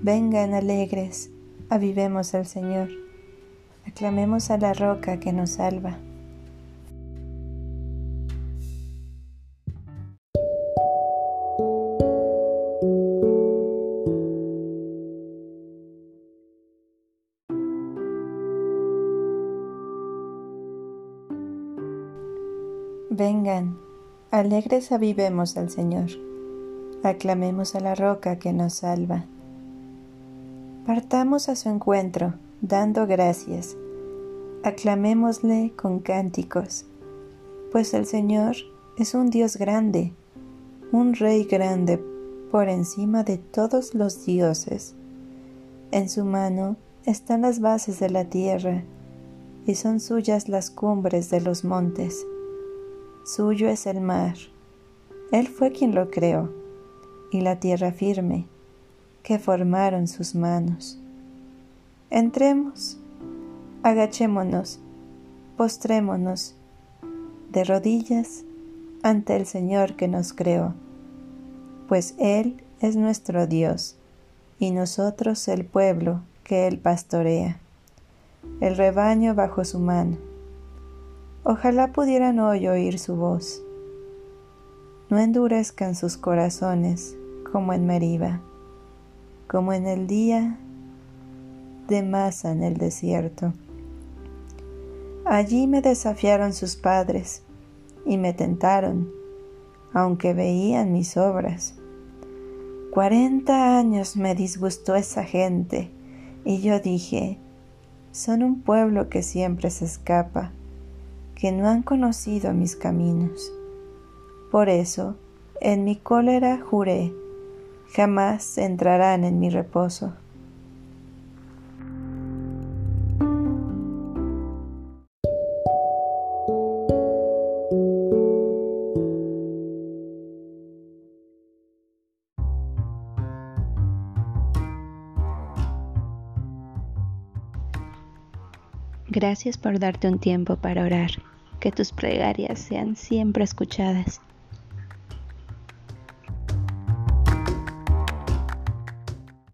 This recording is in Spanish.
Vengan alegres, avivemos al Señor, aclamemos a la roca que nos salva. Vengan, alegres avivemos al Señor, aclamemos a la roca que nos salva. Partamos a su encuentro, dando gracias. Aclamémosle con cánticos, pues el Señor es un Dios grande, un Rey grande por encima de todos los dioses. En su mano están las bases de la tierra, y son suyas las cumbres de los montes. Suyo es el mar. Él fue quien lo creó, y la tierra firme que formaron sus manos. Entremos, agachémonos, postrémonos de rodillas ante el Señor que nos creó, pues Él es nuestro Dios y nosotros el pueblo que Él pastorea, el rebaño bajo su mano. Ojalá pudieran hoy oír su voz. No endurezcan sus corazones como en Meriba como en el día de masa en el desierto. Allí me desafiaron sus padres y me tentaron, aunque veían mis obras. Cuarenta años me disgustó esa gente y yo dije, son un pueblo que siempre se escapa, que no han conocido mis caminos. Por eso, en mi cólera juré, jamás entrarán en mi reposo. Gracias por darte un tiempo para orar. Que tus plegarias sean siempre escuchadas.